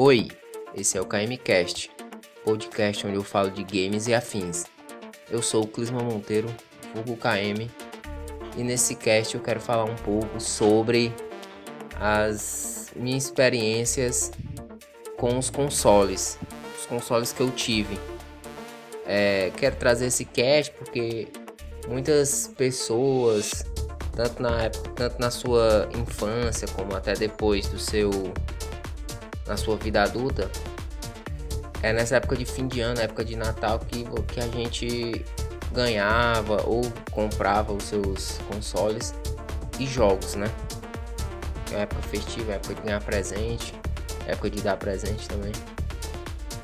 Oi, esse é o KMcast, podcast onde eu falo de games e afins. Eu sou o Clisma Monteiro, vulgo KM, e nesse cast eu quero falar um pouco sobre as minhas experiências com os consoles, os consoles que eu tive. É, quero trazer esse cast porque muitas pessoas, tanto na, tanto na sua infância como até depois do seu na sua vida adulta, é nessa época de fim de ano, época de Natal, que, que a gente ganhava ou comprava os seus consoles e jogos, né? É época festiva, época de ganhar presente, época de dar presente também.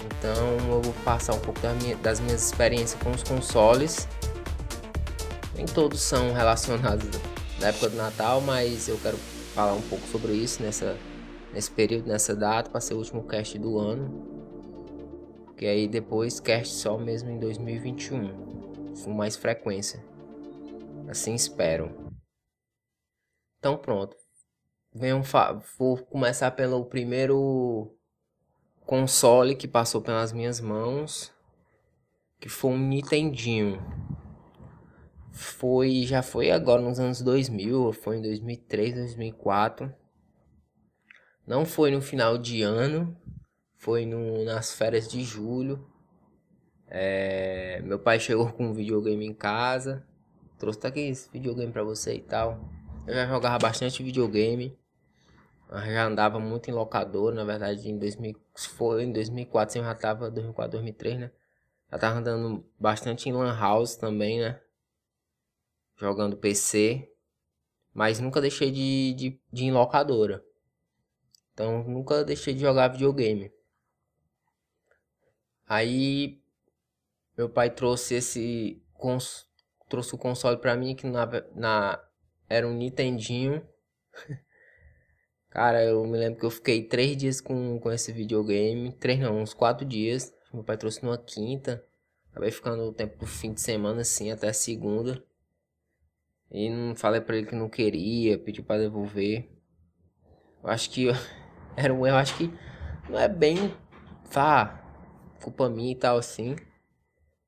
Então eu vou passar um pouco das minhas, das minhas experiências com os consoles. Nem todos são relacionados da época do Natal, mas eu quero falar um pouco sobre isso nessa nesse período, nessa data, para ser o último cast do ano. Que aí depois cast só mesmo em 2021, com mais frequência. Assim espero. Então pronto. Venham vou começar pelo primeiro console que passou pelas minhas mãos, que foi um Nintendinho. Foi, já foi agora nos anos 2000, foi em 2003, 2004 não foi no final de ano, foi no, nas férias de julho. É, meu pai chegou com um videogame em casa, trouxe tá aqui esse videogame para você e tal. Eu já jogava bastante videogame, já andava muito em locador, na verdade em 2000, foi em 2004, eu já tava 2004, 2003, né? Já tava andando bastante em lan house também, né? Jogando PC, mas nunca deixei de, de, de ir em locadora. Então nunca deixei de jogar videogame. Aí meu pai trouxe esse cons, trouxe o console para mim que na, na era um Nintendinho. Cara, eu me lembro que eu fiquei três dias com, com esse videogame. Três não, uns quatro dias. Meu pai trouxe numa quinta. Acabei ficando o tempo do fim de semana assim, até segunda. E não falei pra ele que não queria, pediu para devolver. Eu acho que era um erro, acho que não é bem, tá, culpa minha e tal assim.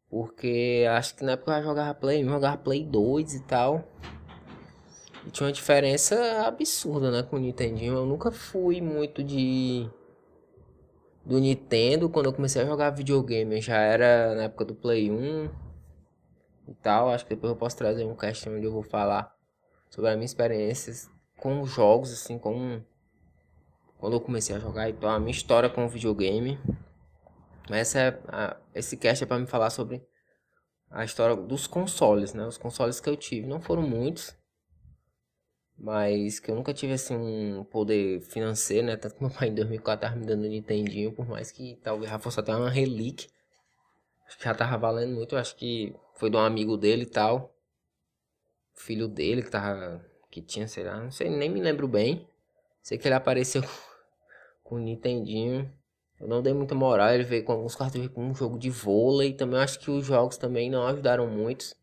Porque acho que na época eu jogava Play 1, jogava Play 2 e tal. E tinha uma diferença absurda, né, com o Nintendinho. Eu nunca fui muito de do Nintendo quando eu comecei a jogar videogame. Já era na época do Play 1 e tal. Acho que depois eu posso trazer um cast onde eu vou falar sobre as minhas experiências com jogos, assim, com quando eu comecei a jogar, então a minha história com o videogame. Essa é a, esse cast é para me falar sobre a história dos consoles, né? Os consoles que eu tive não foram muitos, mas que eu nunca tive assim um poder financeiro, né? Tanto que meu pai em 2004 tava me dando um Nintendinho, por mais que talvez já fosse até uma relíquia. Acho que já tava valendo muito, acho que foi de um amigo dele e tal. Filho dele que tava que tinha, sei lá, não sei, nem me lembro bem. Sei que ele apareceu com o Nintendinho. Eu não dei muita moral, ele veio com alguns cartuchos com um jogo de vôlei. Também acho que os jogos também não ajudaram muito.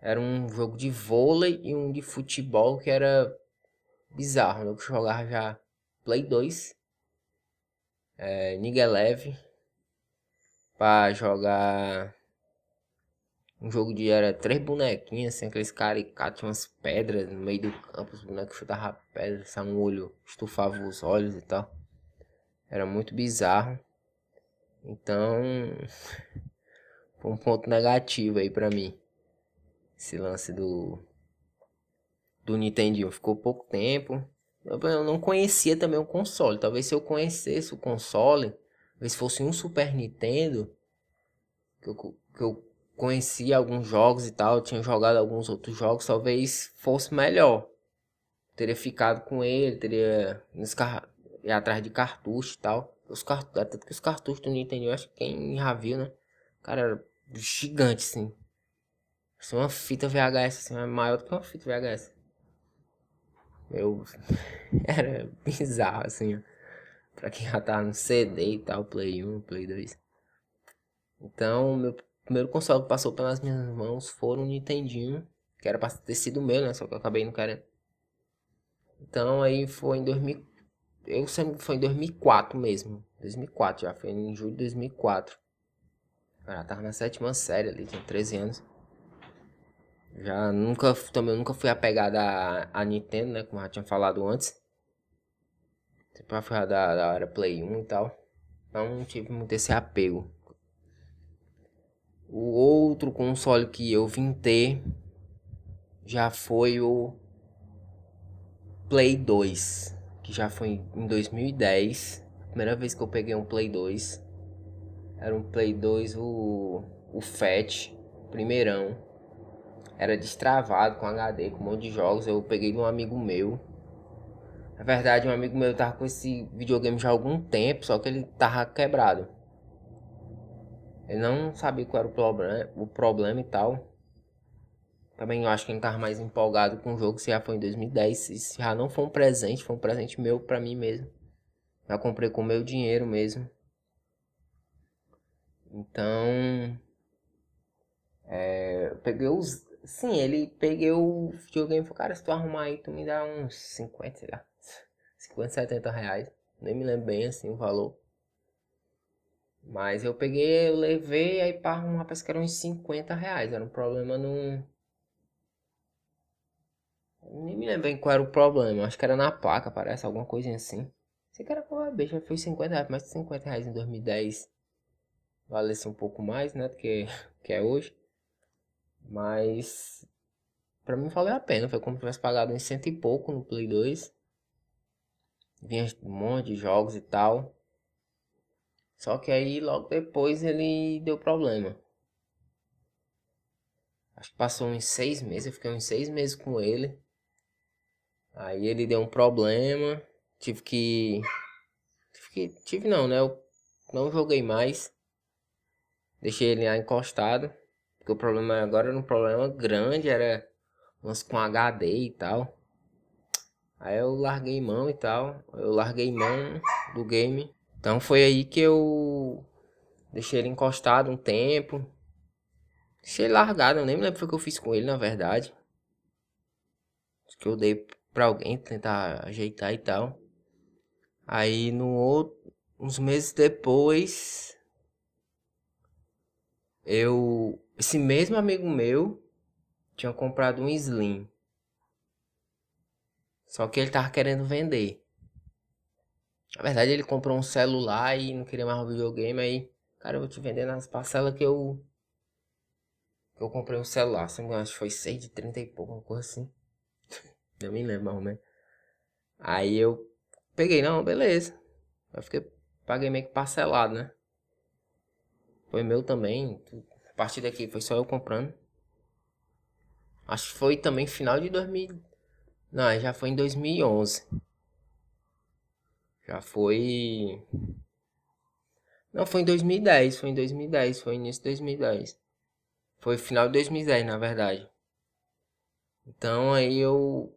Era um jogo de vôlei e um de futebol que era bizarro. Né? Eu jogava já Play 2, é, Nigelev, pra jogar um jogo de era três bonequinhos, assim, aqueles caricatos, umas pedras no meio do campo, os bonecos chutavam pedra, só um olho, estufava os olhos e tal. Era muito bizarro. Então, foi um ponto negativo aí pra mim. Esse lance do do Nintendo ficou pouco tempo. Eu não conhecia também o console. Talvez se eu conhecesse o console, talvez fosse um Super Nintendo que eu, que eu conhecia alguns jogos e tal, tinha jogado alguns outros jogos, talvez fosse melhor. Teria ficado com ele, teria ir atrás de cartucho e tal. Os cartuchos, tanto que os cartuchos do Nintendo, acho que quem já viu, né? Cara, era gigante, assim. Assim, uma fita VHS, assim, é maior do que uma fita VHS. Eu... era bizarro, assim, ó. Pra quem já tá no CD e tal, Play 1, Play 2. Então, meu primeiro console que passou pelas minhas mãos foi um Nintendinho, que era pra ter sido meu, né? Só que eu acabei não querendo. Então aí foi em 2000, Eu sempre foi em 2004 mesmo. 2004, já foi em julho de 2004. Ela tava na sétima série ali, tinha 13 anos. Já nunca, também nunca fui apegado a, a Nintendo, né? Como eu já tinha falado antes. Sempre fui da, da era Play 1 e tal. Então não tive muito esse apego. O outro console que eu vim ter já foi o Play 2, que já foi em 2010. Primeira vez que eu peguei um Play 2. Era um Play 2, o, o Fat, primeirão. Era destravado com HD, com um monte de jogos. Eu peguei de um amigo meu. Na verdade, um amigo meu tava com esse videogame já há algum tempo, só que ele tava quebrado. Ele não sabia qual era o problema, o problema e tal. Também eu acho que ele tava mais empolgado com o jogo se já foi em 2010. Se já não foi um presente, foi um presente meu pra mim mesmo. Já comprei com meu dinheiro mesmo. Então. É, eu peguei os. Sim, ele peguei o videogame e falou, cara, se tu arrumar aí, tu me dá uns 50, sei lá. 50, 70 reais. Nem me lembro bem assim o valor. Mas eu peguei, eu levei, aí para arrumar parece que eram uns 50 reais. Era um problema no. Nem me lembro bem qual era o problema. Acho que era na placa, parece, alguma coisinha assim. Sei que era com a bicha, foi 50 reais, mais de 50 reais em 2010. Valesse um pouco mais, né? Do que, que é hoje. Mas. Pra mim valeu a pena. Foi como se tivesse pagado uns cento e pouco no Play 2. Vinha um monte de jogos e tal. Só que aí logo depois ele deu problema. Acho que passou uns seis meses, eu fiquei uns seis meses com ele. Aí ele deu um problema. Tive que. Tive que. Tive não, né? Eu não joguei mais. Deixei ele lá encostado. Porque o problema agora era um problema grande, era umas com HD e tal. Aí eu larguei mão e tal. Eu larguei mão do game. Então foi aí que eu deixei ele encostado um tempo. Deixei ele largado, eu nem me lembro o que eu fiz com ele, na verdade. Acho que eu dei pra alguém tentar ajeitar e tal. Aí no outro, uns meses depois, eu, esse mesmo amigo meu tinha comprado um Slim. Só que ele tava querendo vender. Na verdade, ele comprou um celular e não queria mais um videogame. Aí, cara, eu vou te vender nas parcelas que eu. Que eu comprei um celular. Se não me engano, acho que foi 6 de 30 e pouco, uma coisa assim. eu me lembro mais ou menos. Aí eu peguei, não, beleza. Eu fiquei. Paguei meio que parcelado, né? Foi meu também. A partir daqui foi só eu comprando. Acho que foi também final de 2000. Não, já foi em 2011. Já foi. Não, foi em 2010. Foi em 2010. Foi início de 2010. Foi final de 2010, na verdade. Então aí eu.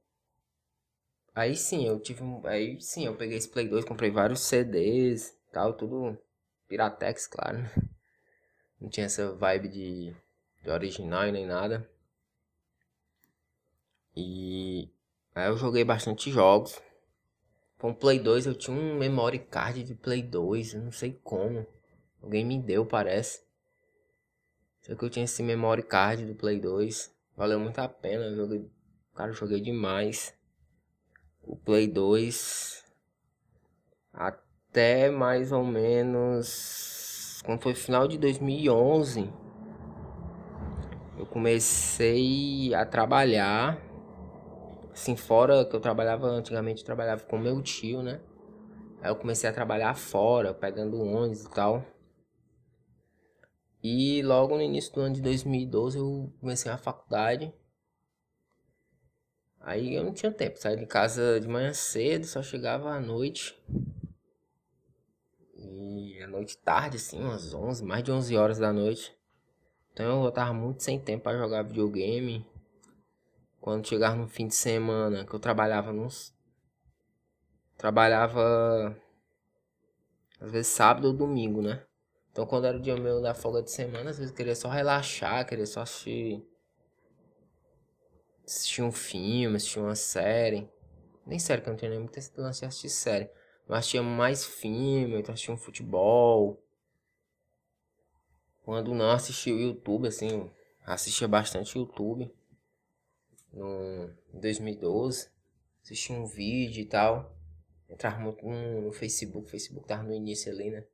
Aí sim, eu tive. Aí sim, eu peguei esse Play 2, comprei vários CDs tal, tudo. Piratex, claro. Não tinha essa vibe de, de original e nem nada. E aí eu joguei bastante jogos. Com o Play 2 eu tinha um memory card de Play 2, eu não sei como. Alguém me deu, parece. Sei que eu tinha esse memory card do Play 2. Valeu muito a pena, eu joguei. Cara, eu joguei demais. O Play 2 até mais ou menos quando foi final de 2011 eu comecei a trabalhar Assim, fora que eu trabalhava antigamente, eu trabalhava com meu tio, né? Aí eu comecei a trabalhar fora, pegando ônibus e tal. E logo no início do ano de 2012 eu comecei a faculdade. Aí eu não tinha tempo, saí de casa de manhã cedo, só chegava à noite. E à noite tarde, assim, umas 11, mais de 11 horas da noite. Então eu tava muito sem tempo para jogar videogame. Quando chegava no fim de semana, que eu trabalhava nos. Trabalhava. Às vezes sábado ou domingo, né? Então quando era o dia meu da folga de semana, às vezes eu queria só relaxar, queria só assistir. Assistir um filme, assistir uma série. Nem série, que eu não tenho nem muito esse de assistir série. eu assistia mais filme, então assistia um futebol. Quando não assistia o YouTube, assim, assistia bastante YouTube. No 2012, assistia um vídeo e tal. Entrava muito no, no Facebook, o Facebook tava no início ali, né?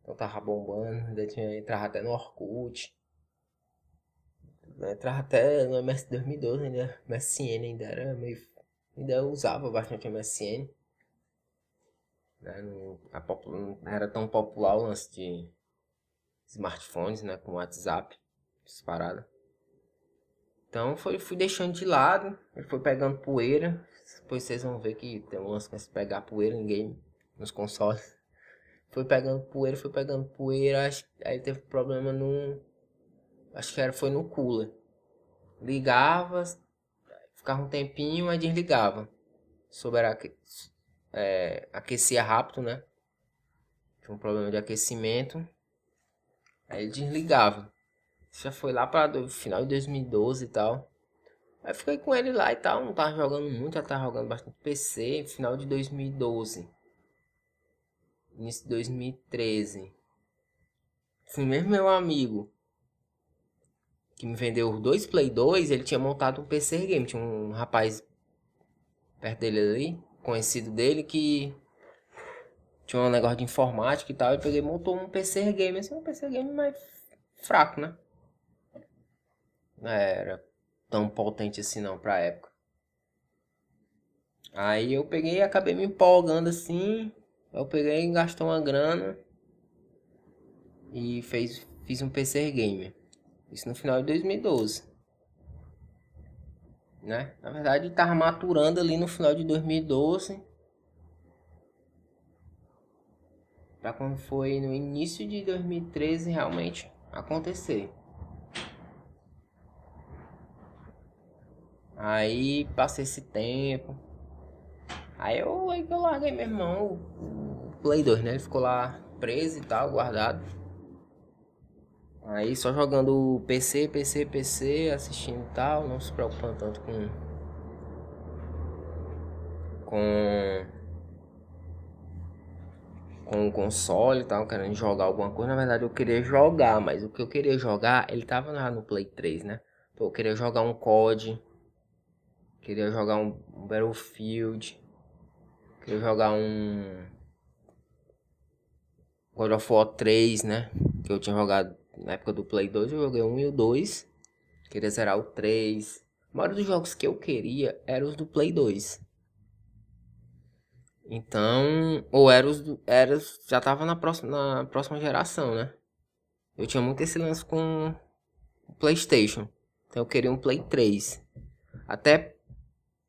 Então tava bombando, ainda tinha, entrava até no Orkut. Entrava até no MS 2012 ainda, MSN ainda era meio. Ainda usava bastante MSN. Né? Não, não era tão popular o lance de smartphones, né? Com WhatsApp, disparada. Então foi, fui deixando de lado, ele foi pegando poeira. Depois vocês vão ver que tem um lance de pegar poeira em game, nos consoles. Foi pegando poeira, foi pegando poeira, aí teve problema no. Acho que era, foi no cooler. Ligava, ficava um tempinho, aí desligava. Sobre a, é, aquecia rápido, né? Tinha um problema de aquecimento. Aí desligava. Já foi lá para final de 2012 e tal. Aí fiquei com ele lá e tal. Não tava jogando muito, já tava jogando bastante PC. Final de 2012. Início de 2013. Assim mesmo meu amigo que me vendeu os dois Play 2, ele tinha montado um PC game. Tinha um rapaz perto dele ali conhecido dele que tinha um negócio de informática e tal. E peguei montou um PC game, assim, um PC game mais fraco, né? Não era tão potente assim não pra época. Aí eu peguei e acabei me empolgando assim. Eu peguei e gastou uma grana. E fez, fiz um PC game. Isso no final de 2012 né? Na verdade, estava maturando ali no final de 2012. Para quando foi no início de 2013 realmente acontecer. Aí passei esse tempo. Aí eu, aí eu larguei meu irmão, o, Play 2, né? Ele ficou lá preso e tal, guardado. Aí só jogando PC, PC, PC, assistindo e tal, não se preocupando tanto com. com. com o console e tal, querendo jogar alguma coisa. Na verdade eu queria jogar, mas o que eu queria jogar, ele tava lá no Play 3, né? Eu queria jogar um COD, queria jogar um Battlefield, queria jogar um. God of War 3, né? Que eu tinha jogado na época do Play 2 eu joguei 1 e o 2. Queria zerar o 3. A maioria dos jogos que eu queria eram os do Play 2. Então, ou eram os era, já tava na próxima, na próxima geração, né? Eu tinha muito esse lance com o PlayStation. Então eu queria um Play 3. Até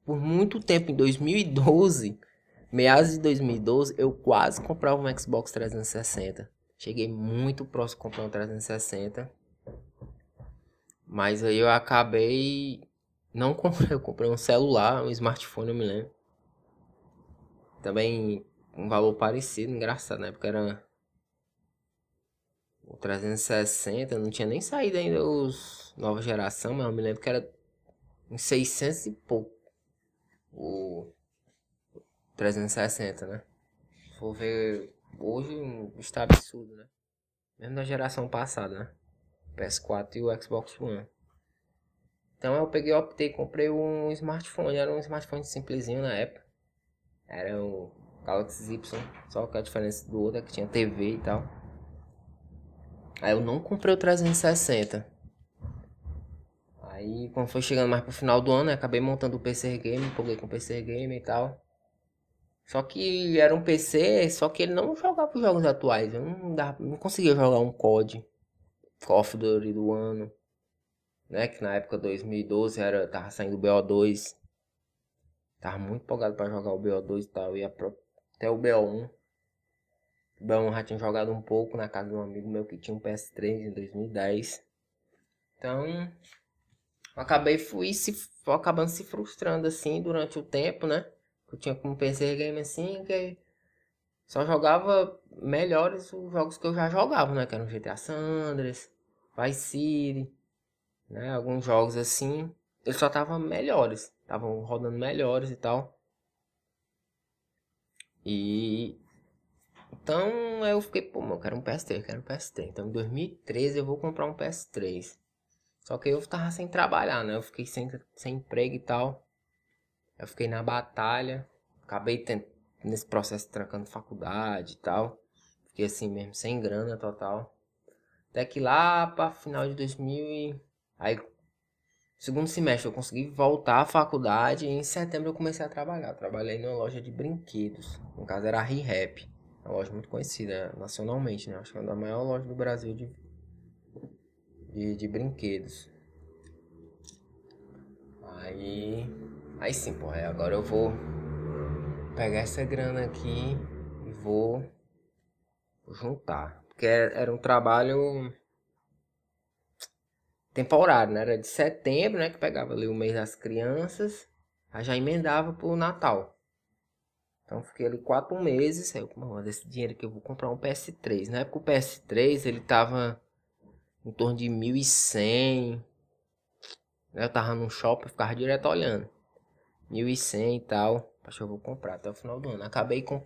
por muito tempo, em 2012, meados de 2012, eu quase comprava um Xbox 360. Cheguei muito próximo de comprar um 360. Mas aí eu acabei. Não comprei, eu comprei um celular, um smartphone, eu me lembro. Também um valor parecido, engraçado, na época era. O 360, não tinha nem saído ainda os nova geração, mas eu me lembro que era uns 600 e pouco. O 360, né? Vou ver hoje está absurdo, né? Mesmo da geração passada, né? PS4 e o Xbox One. Então eu peguei, optei, comprei um smartphone. Era um smartphone simplesinho na época. Era o Galaxy Y. Só que a diferença do outro é que tinha TV e tal. Aí eu não comprei o 360. Aí quando foi chegando mais pro final do ano, acabei montando o PC Game, empolguei com o PC Game e tal. Só que era um PC, só que ele não jogava os jogos atuais. Eu não, dava, não conseguia jogar um COD. Call of Duty do ano. Né? Que na época 2012 era, tava saindo o BO2. Tava muito empolgado para jogar o BO2 e tal. Ia pro, até o BO1. O BO1 já tinha jogado um pouco na casa de um amigo meu que tinha um PS3 em 2010. Então, acabei fui se acabando se frustrando assim durante o tempo, né? Eu tinha como PC game assim que só jogava melhores os jogos que eu já jogava, né? Que eram GTA San Andreas, Vice City, né? Alguns jogos assim, eles só estavam melhores, estavam rodando melhores e tal. E então eu fiquei, pô, eu quero um PS3, eu quero um PS3. Então em 2013 eu vou comprar um PS3. Só que eu tava sem trabalhar, né? Eu fiquei sem, sem emprego e tal. Eu fiquei na batalha. Acabei nesse processo trancando faculdade e tal. Fiquei assim mesmo, sem grana total. Até que lá para final de 2000 e... Aí, segundo semestre eu consegui voltar à faculdade e em setembro eu comecei a trabalhar. Trabalhei numa loja de brinquedos. No caso era a ReHap. Uma loja muito conhecida nacionalmente, né? Acho que é uma das maiores lojas do Brasil de, de, de brinquedos. Aí... Aí sim, pô. Aí agora eu vou pegar essa grana aqui e vou juntar. Porque era um trabalho temporário, né? Era de setembro, né? Que pegava ali o mês das crianças. Aí já emendava pro Natal. Então fiquei ali quatro meses. Aí eu, desse dinheiro que eu vou comprar um PS3. Na época o PS3 ele tava em torno de 1.100. Né? Eu tava num shopping, ficava direto olhando. 1.100 e tal. Acho que eu vou comprar até o final do ano. Acabei com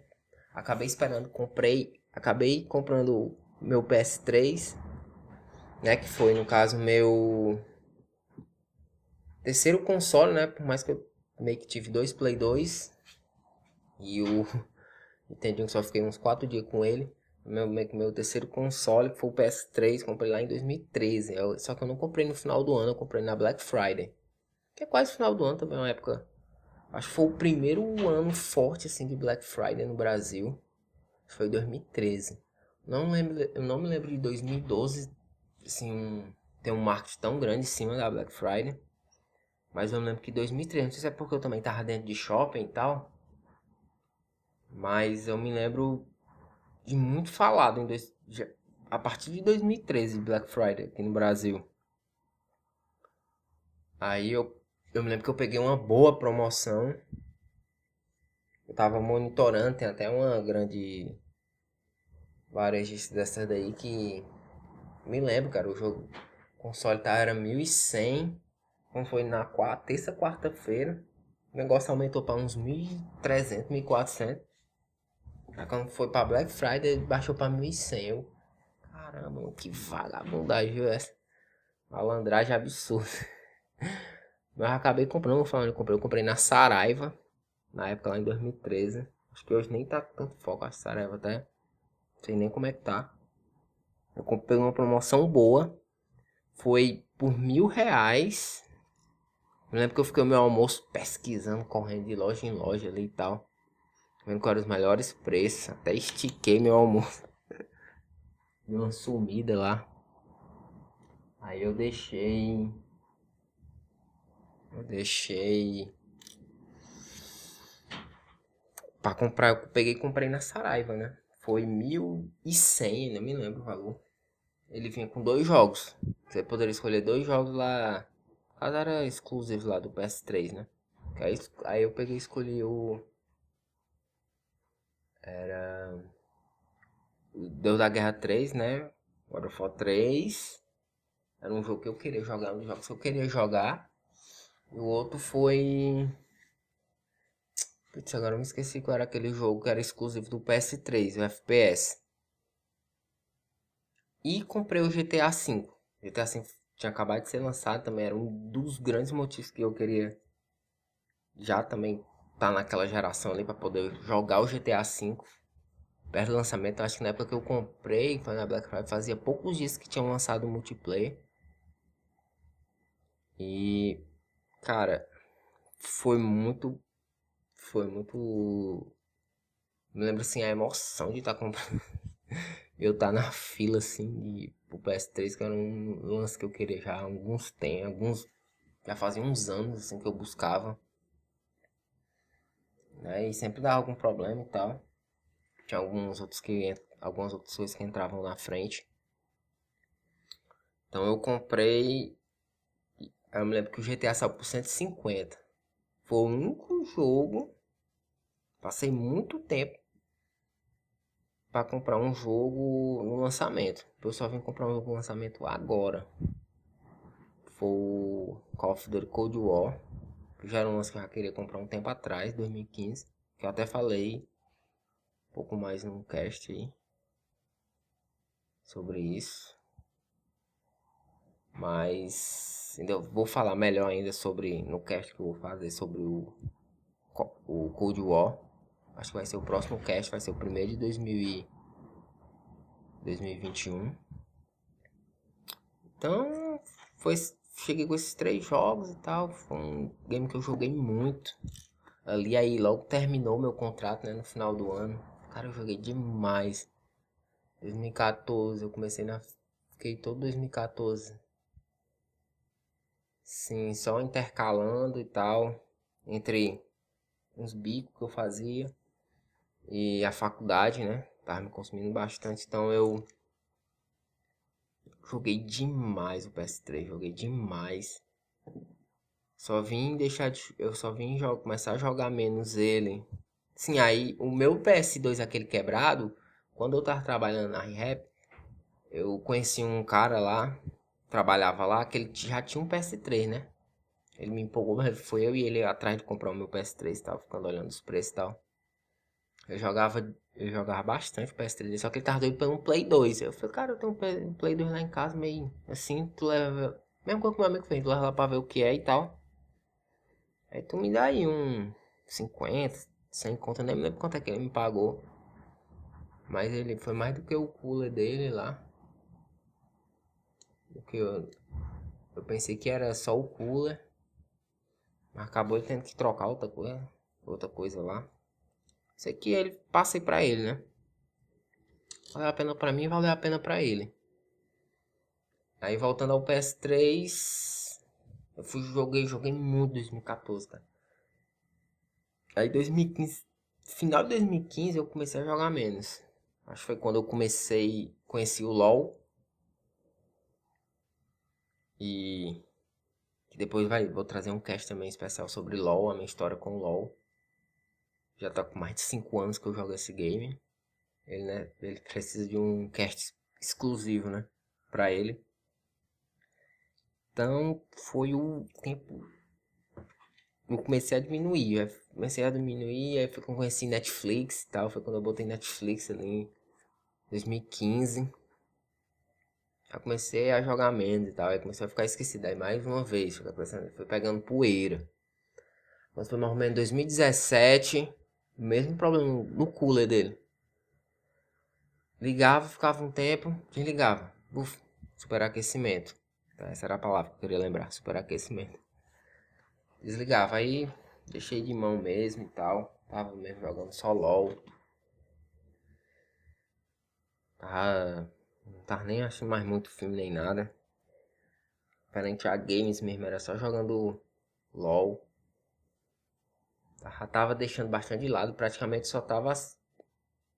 acabei esperando, comprei, acabei comprando meu PS3, né, que foi no caso meu terceiro console, né, por mais que eu meio que tive dois Play 2 e o que só fiquei uns quatro dias com ele. Meu, meu terceiro console que foi o PS3, comprei lá em 2013. Eu, só que eu não comprei no final do ano, eu comprei na Black Friday. Que é quase final do ano também, uma época Acho que foi o primeiro ano forte assim de Black Friday no Brasil. Foi 2013. Não lembro, eu não me lembro de 2012 assim, um, ter um marketing tão grande em cima da Black Friday. Mas eu lembro que 2013, não sei se é porque eu também tava dentro de shopping e tal. Mas eu me lembro de muito falado em dois, a partir de 2013 Black Friday aqui no Brasil. Aí eu eu me lembro que eu peguei uma boa promoção. Eu tava monitorando, tem até uma grande varejista dessa daí que me lembro, cara, o jogo o console tá, era 1100, como foi na quarta, terça, quarta-feira. O negócio aumentou para uns 1300, 1400. Aí quando foi para Black Friday, baixou para 1100. Eu, caramba, que vagabundagem viu essa? Malandragem absurda. Mas eu acabei comprando, falando, eu comprei, eu comprei na Saraiva, na época lá em 2013. Acho que hoje nem tá tanto foco a Saraiva até. Não sei nem como é que tá. Eu comprei uma promoção boa. Foi por mil reais. Eu lembro que eu fiquei no meu almoço pesquisando, correndo de loja em loja ali e tal. Vendo quais os melhores preços. Até estiquei meu almoço. Deu uma sumida lá. Aí eu deixei eu deixei. Pra comprar, eu peguei e comprei na Saraiva, né? Foi 1.100, não me lembro o valor. Ele vinha com dois jogos. Você poderia escolher dois jogos lá. Caso era exclusivo lá do PS3, né? Aí, aí eu peguei e escolhi o. Era. Deus da Guerra 3, né? God of War 3. Era um jogo que eu queria jogar, um dos jogos que eu queria jogar. E o outro foi. Putz, agora eu me esqueci qual era aquele jogo que era exclusivo do PS3, o FPS. E comprei o GTA V. GTA V tinha acabado de ser lançado também, era um dos grandes motivos que eu queria já também tá naquela geração ali para poder jogar o GTA V. Perto do lançamento, acho que na época que eu comprei, foi na Black Friday, fazia poucos dias que tinham lançado o multiplayer. E Cara, foi muito. Foi muito. Me lembro assim a emoção de estar tá comprando. eu tá na fila assim de pro PS3, que era um lance que eu queria já há alguns tem, alguns. Já fazia uns anos assim que eu buscava. Né? E sempre dava algum problema e tal. Tinha alguns outros que. Algumas outras coisas que entravam na frente. Então eu comprei eu me lembro que o GTA saiu por 150. Foi o único jogo. Passei muito tempo para comprar um jogo no lançamento. Eu só vim comprar um jogo no lançamento agora. Foi o Call of Duty Cold War. Já era um lance que eu já queria comprar um tempo atrás, 2015. Que eu até falei um pouco mais num cast aí sobre isso. Mas ainda vou falar melhor ainda sobre no cast que eu vou fazer sobre o o Cold War. Acho que vai ser o próximo cast, vai ser o primeiro de 2000 e 2021. Então, foi cheguei com esses três jogos e tal. Foi um game que eu joguei muito. Ali aí logo terminou meu contrato, né, no final do ano. Cara, eu joguei demais. 2014, eu comecei na fiquei todo 2014. Sim, só intercalando e tal entre uns bicos que eu fazia e a faculdade, né? Tava me consumindo bastante, então eu joguei demais o PS3, joguei demais. Só vim deixar de, eu só vim jogar, começar a jogar menos ele. Sim, aí o meu PS2 aquele quebrado, quando eu tava trabalhando na ReHap, eu conheci um cara lá, trabalhava lá, que ele já tinha um PS3, né? Ele me empolgou, foi eu e ele atrás de comprar o meu PS3 tava ficando olhando os preços e tal. Eu jogava, eu jogava bastante PS3, só que ele tava doido pelo um Play 2. Eu falei, cara, eu tenho um Play 2 lá em casa, meio assim, tu leva. Mesmo quando meu amigo fez, tu leva lá pra ver o que é e tal. Aí tu me dá aí um 50, 100 conta, nem me lembro quanto é que ele me pagou. Mas ele foi mais do que o cooler dele lá. Do que eu, eu pensei que era só o cooler. Mas acabou ele tendo que trocar outra coisa, outra coisa lá. Isso aqui ele passei pra ele, né? Valeu a pena pra mim, valeu a pena pra ele. Aí voltando ao PS3, eu fui joguei, joguei muito 2014, cara. Aí 2015, final de 2015 eu comecei a jogar menos. Acho que foi quando eu comecei, conheci o LoL. E depois vai, vou trazer um cast também especial sobre LoL, a minha história com LoL já tá com mais de 5 anos que eu jogo esse game. Ele, né, ele precisa de um cast exclusivo, né, para ele. Então, foi o tempo eu comecei a diminuir, comecei a diminuir, aí foi quando eu conheci Netflix e tal, foi quando eu botei Netflix ali em 2015. Aí comecei a jogar menos e tal, aí comecei a ficar esquecido, aí mais uma vez, foi pegando poeira. Mas foi mais ou menos 2017, mesmo problema no cooler dele. Ligava, ficava um tempo, desligava. Uf, superaquecimento. Tá, essa era a palavra que eu queria lembrar, superaquecimento. Desligava, aí deixei de mão mesmo e tal. Tava mesmo jogando só LOL. Tava, não tava nem achando mais muito filme nem nada. Diferente a games mesmo, era só jogando LOL. Já tava deixando bastante de lado, praticamente só tava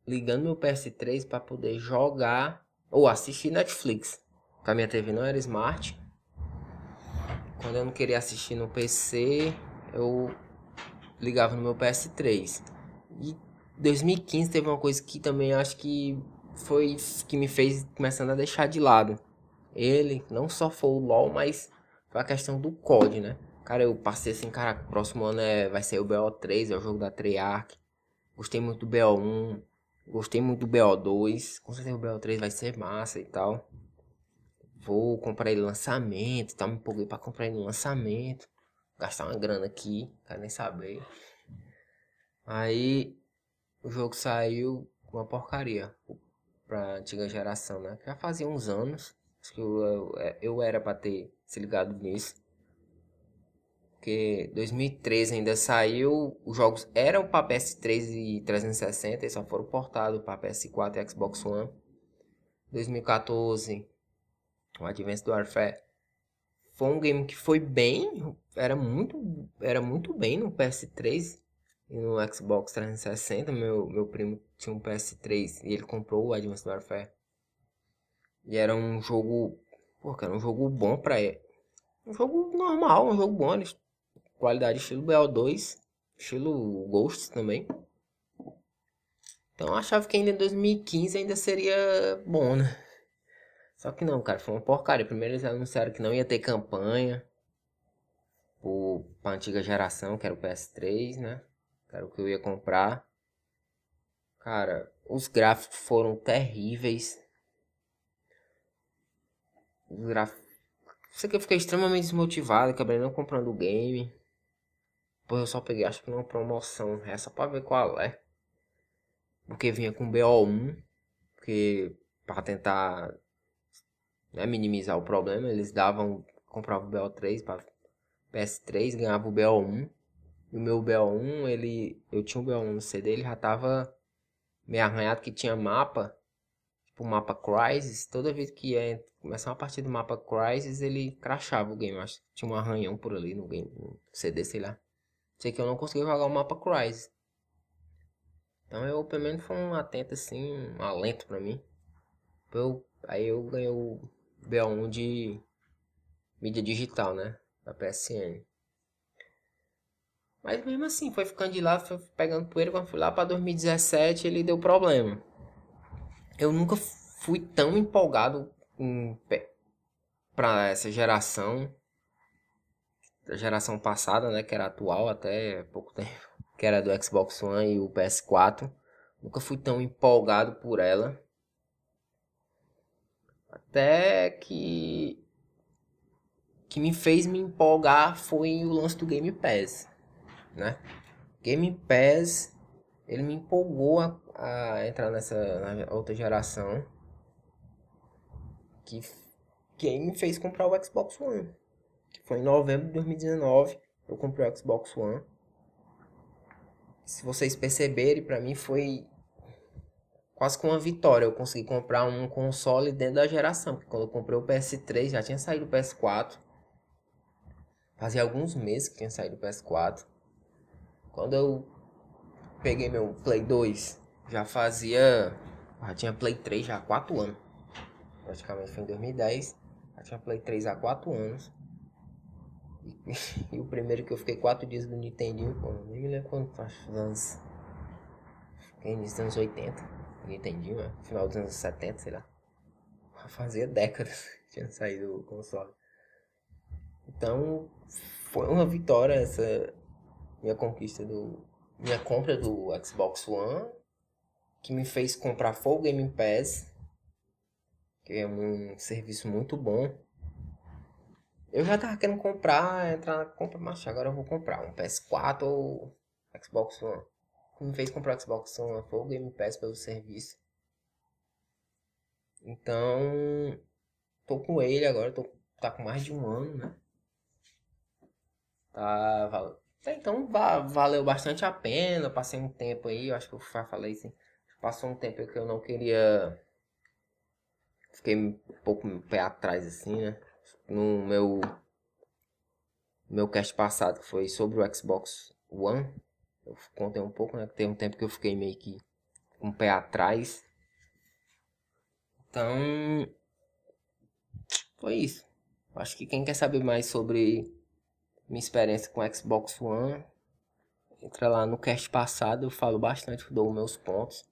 ligando meu PS3 para poder jogar ou assistir Netflix. Porque a minha TV não era smart. Quando eu não queria assistir no PC, eu ligava no meu PS3. E 2015 teve uma coisa que também acho que foi que me fez começando a deixar de lado. Ele não só foi o LoL, mas foi a questão do COD, né? Cara, eu passei assim, cara, próximo ano é, vai ser o BO3, é o jogo da Treyarch. Gostei muito do BO1, gostei muito do BO2. Com certeza o BO3 vai ser massa e tal. Vou comprar ele no lançamento, tá? Me empolguei pra comprar ele no lançamento. Gastar uma grana aqui, quero nem saber. Aí o jogo saiu uma porcaria pra antiga geração, né? Já fazia uns anos. Acho que eu, eu, eu era pra ter se ligado nisso. Porque 2013 ainda saiu, os jogos eram para PS3 e 360 e só foram portados para PS4 e Xbox One. 2014, o Advanced Warfare foi um game que foi bem, era muito, era muito bem no PS3 e no Xbox 360, meu, meu primo tinha um PS3 e ele comprou o Advanced Warfare. E era um jogo. Pô, era um jogo bom pra ele. Um jogo normal, um jogo bom. Qualidade estilo BO2, estilo Ghost também. Então eu achava que ainda em 2015 ainda seria bom, né? Só que não, cara, foi uma porcaria. Primeiro eles anunciaram que não ia ter campanha. Pro, pra antiga geração, que era o PS3, né? Era o que eu ia comprar. Cara, os gráficos foram terríveis. Os gráficos. Isso aqui eu fiquei extremamente desmotivado, acabei não comprando o game. Eu só peguei, acho que numa promoção. Essa pra ver qual é. Porque vinha com BO1. Porque para tentar né, minimizar o problema, eles davam. Compravam o BO3 para PS3, ganhava o BO1. E o meu BO1, ele. Eu tinha o BO1 no CD, ele já tava meio arranhado que tinha mapa. Tipo mapa Crisis. Toda vez que ia começar uma partida do mapa Crisis, ele crashava o game. Acho que tinha um arranhão por ali no game. No CD, sei lá. Sei que eu não consegui jogar o mapa Crisis. Então eu pelo menos foi um atento assim, um alento pra mim. Eu, aí eu ganhei o BO1 de mídia digital, né? Da PSN. Mas mesmo assim, foi ficando de lá, foi pegando poeira. Quando fui lá para 2017, ele deu problema. Eu nunca fui tão empolgado para essa geração. Da geração passada, né? Que era atual até pouco tempo. Que era do Xbox One e o PS4. Nunca fui tão empolgado por ela. Até que. Que me fez me empolgar foi o lance do Game Pass né? Game Pass, ele me empolgou a, a entrar nessa outra geração. Que, que me fez comprar o Xbox One. Que foi em novembro de 2019. Eu comprei o Xbox One. Se vocês perceberem, para mim foi quase com uma vitória. Eu consegui comprar um console dentro da geração. Porque quando eu comprei o PS3, já tinha saído o PS4. Fazia alguns meses que tinha saído o PS4. Quando eu peguei meu Play 2, já fazia. Já tinha Play 3 já há 4 anos. Praticamente foi em 2010. Já tinha Play 3 há 4 anos. E, o primeiro que eu fiquei 4 dias do Nintendinho, pô, nem me lembro quando faz anos. Fiquei dos anos 80. Nintendinho, né? Final dos anos 70, sei lá. Fazia décadas que tinha saído o console. Então, foi uma vitória essa minha conquista do. Minha compra do Xbox One. Que me fez comprar Full Game Pass. Que é um serviço muito bom. Eu já tava querendo comprar, entrar na compra, mas agora eu vou comprar um PS4 ou Xbox One. Me fez comprar o Xbox One Full Game Pass pelo serviço. Então, tô com ele agora, tô, tá com mais de um ano, né? Tá, então valeu bastante a pena. Passei um tempo aí, eu acho que eu falei assim. Passou um tempo que eu não queria. Fiquei um pouco pé atrás assim, né? No meu. Meu cast passado que foi sobre o Xbox One. Eu contei um pouco, né? Tem um tempo que eu fiquei meio que com um pé atrás. Então. Foi isso. Acho que quem quer saber mais sobre minha experiência com Xbox One. Entra lá no cast passado, eu falo bastante, dou meus pontos.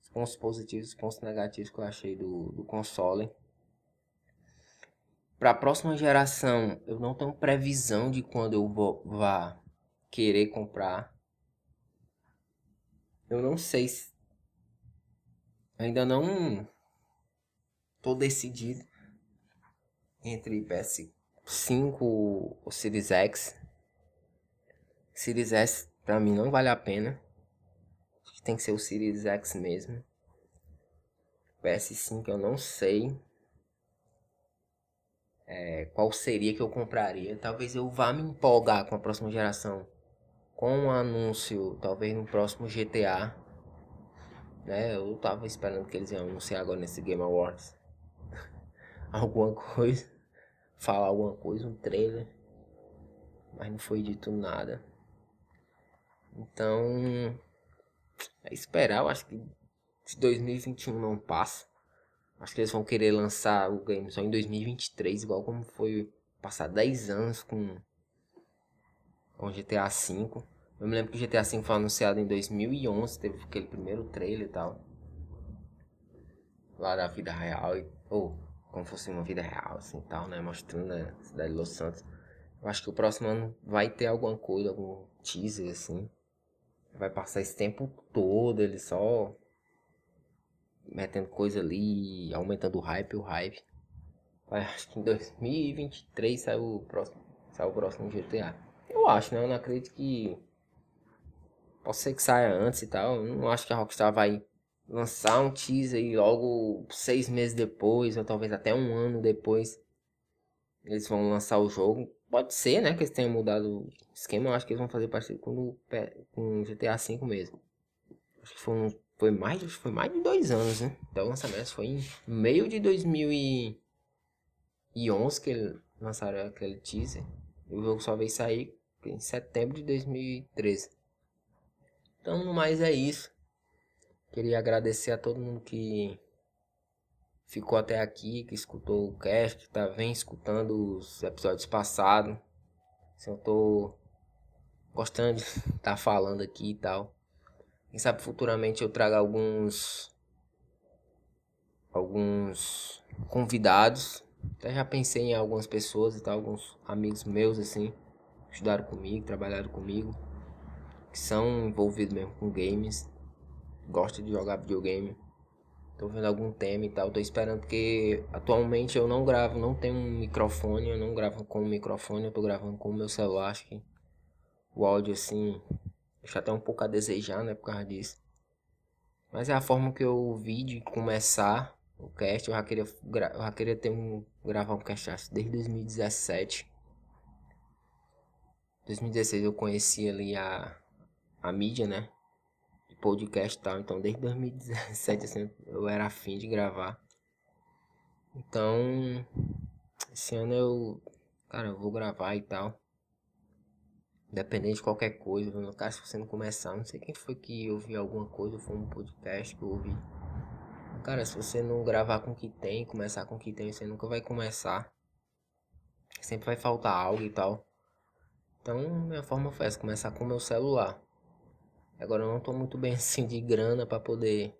Os pontos positivos, os pontos negativos que eu achei do, do console. Para a próxima geração, eu não tenho previsão de quando eu vou vá querer comprar. Eu não sei se ainda não tô decidido entre PS 5 o Series X. Series S pra mim não vale a pena. Tem que ser o Series X mesmo. PS5 eu não sei. É, qual seria que eu compraria. Talvez eu vá me empolgar com a próxima geração. Com um anúncio, talvez no próximo GTA. Né? Eu tava esperando que eles iam anunciar agora nesse Game Awards. Alguma coisa falar alguma coisa, um trailer, mas não foi dito nada. Então, é esperar, eu acho que se 2021 não passa, acho que eles vão querer lançar o game só em 2023, igual como foi passar 10 anos com com GTA V. Eu me lembro que o GTA V foi anunciado em 2011, teve aquele primeiro trailer e tal. Lá da vida real. Ou, como fosse uma vida real, assim, tal, né? Mostrando a cidade de Los Santos. Eu acho que o próximo ano vai ter alguma coisa, algum teaser, assim. vai passar esse tempo todo ele só metendo coisa ali, aumentando o hype, o hype. Acho que em 2023 sai o próximo, sai o próximo GTA. Eu acho, né? Eu não acredito que Pode ser que saia antes e tal. Eu não acho que a Rockstar vai lançar um teaser e logo seis meses depois, ou talvez até um ano depois, eles vão lançar o jogo. Pode ser, né? Que eles tenham mudado o esquema. Eu acho que eles vão fazer parecido com o GTA V mesmo. Acho que foi, um, foi, mais, foi mais de dois anos, né? Até o lançamento foi em meio de 2011 que eles lançaram aquele teaser. E o jogo só veio sair em setembro de 2013. Então, no mais é isso. Queria agradecer a todo mundo que ficou até aqui, que escutou o cast, que tá vem escutando os episódios passados. Se eu tô gostando de estar tá falando aqui e tal. Quem sabe futuramente eu traga alguns alguns convidados. Até já pensei em algumas pessoas e tal, alguns amigos meus assim, estudaram comigo, trabalharam comigo que são envolvidos mesmo com games, gostam de jogar videogame. Tô vendo algum tema e tal, tô esperando porque atualmente eu não gravo, não tenho um microfone, eu não gravo com o microfone, eu tô gravando com o meu celular, acho que o áudio assim deixa até um pouco a desejar, né, por causa disso. Mas é a forma que eu vi de começar o cast, eu já queria, eu já queria ter um, gravar um cast desde 2017. 2016 eu conheci ali a a mídia, né? De podcast e tal. Então, desde 2017, assim, eu era afim de gravar. Então, esse ano eu, cara, eu vou gravar e tal. Independente de qualquer coisa, no caso, se você não começar, não sei quem foi que ouviu alguma coisa, foi um podcast que eu ouvi. Cara, se você não gravar com o que tem, começar com o que tem, você nunca vai começar. Sempre vai faltar algo e tal. Então, minha forma foi essa, começar com o meu celular. Agora eu não tô muito bem assim de grana para poder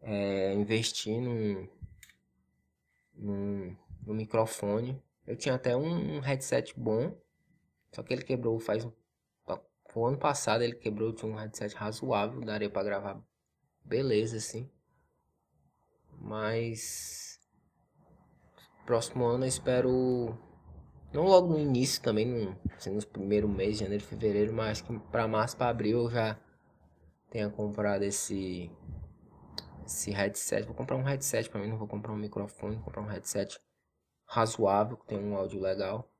é, investir num, num, num, microfone. Eu tinha até um, um, headset bom, só que ele quebrou faz um, o ano passado ele quebrou, tinha um headset razoável, daria para gravar beleza assim. Mas próximo ano eu espero não logo no início também, no, assim, nos primeiros meses, janeiro, fevereiro, mas que para março, para abril eu já tenha comprado esse esse headset. Vou comprar um headset para mim, não vou comprar um microfone, vou comprar um headset razoável, que tem um áudio legal.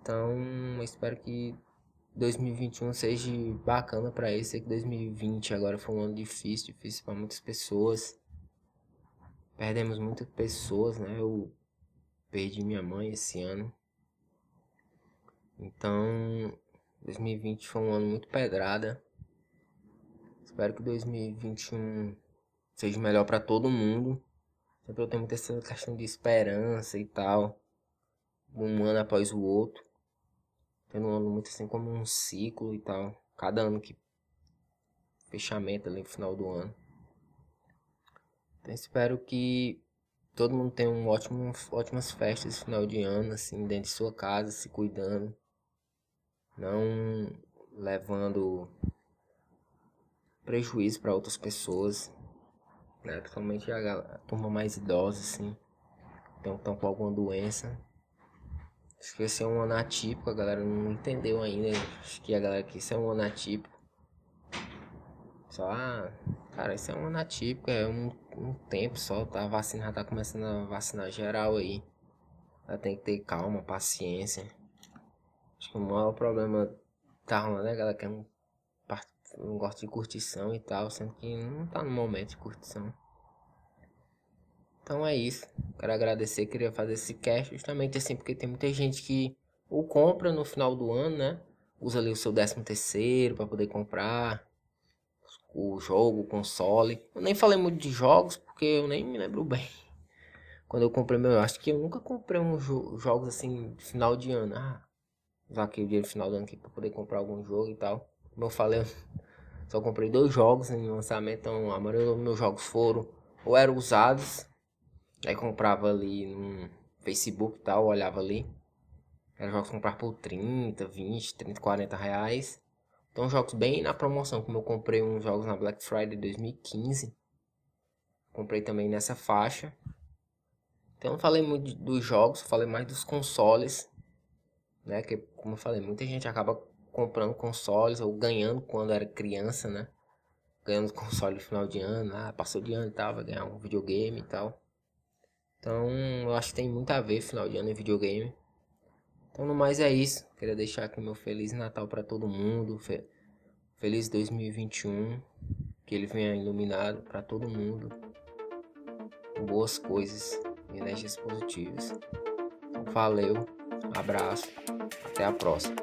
Então, espero que 2021 seja bacana para esse, que 2020 agora foi um ano difícil, difícil para muitas pessoas. Perdemos muitas pessoas, né? Eu Perdi minha mãe esse ano. Então, 2020 foi um ano muito pedrada. Espero que 2021 seja melhor para todo mundo. Sempre eu tenho muita essa questão de esperança e tal. Um ano após o outro. Tendo um ano muito assim como um ciclo e tal. Cada ano que. Fechamento ali no final do ano. Então espero que todo mundo tem um ótimo, ótimas festas final de ano, assim, dentro de sua casa, se cuidando. Não levando prejuízo para outras pessoas. Né? Principalmente a, a, turma mais idosa, assim. Então estão com alguma doença. Acho que esse é um ano atípico, a galera não entendeu ainda. Acho que a galera que isso é um ano atípico. Só, ah, cara, isso é um ano atípico, é um um tempo só, tá? A vacina já tá começando a vacinar geral aí. Já tem que ter calma, paciência. Acho que o maior problema tá rolando é a galera que não, não gosta de curtição e tal, sendo que não tá no momento de curtição. Então é isso. Quero agradecer, queria fazer esse cast justamente assim, porque tem muita gente que o compra no final do ano, né? Usa ali o seu décimo terceiro para poder comprar o jogo, o console. Eu nem falei muito de jogos porque eu nem me lembro bem. Quando eu comprei meu, eu acho que eu nunca comprei um jo jogos assim final de ano. Ah, usar aqui o dinheiro final do ano aqui para poder comprar algum jogo e tal. Como eu falei, eu só comprei dois jogos em lançamento, então a maioria dos meus jogos foram ou eram usados, aí comprava ali no Facebook e tal, olhava ali. Era jogos comprar por 30, 20, 30, 40 reais. Então jogos bem na promoção, como eu comprei uns jogos na Black Friday 2015. Comprei também nessa faixa. Então não falei muito dos jogos, falei mais dos consoles. Né? Que como eu falei, muita gente acaba comprando consoles ou ganhando quando era criança, né? Ganhando console no final de ano, ah, passou de ano e tal, vai ganhar um videogame e tal. Então eu acho que tem muito a ver final de ano em videogame. Então no mais é isso. Queria deixar aqui meu Feliz Natal para todo mundo. Fe Feliz 2021. Que ele venha iluminado para todo mundo. Boas coisas e energias positivas. Então, valeu, abraço, até a próxima.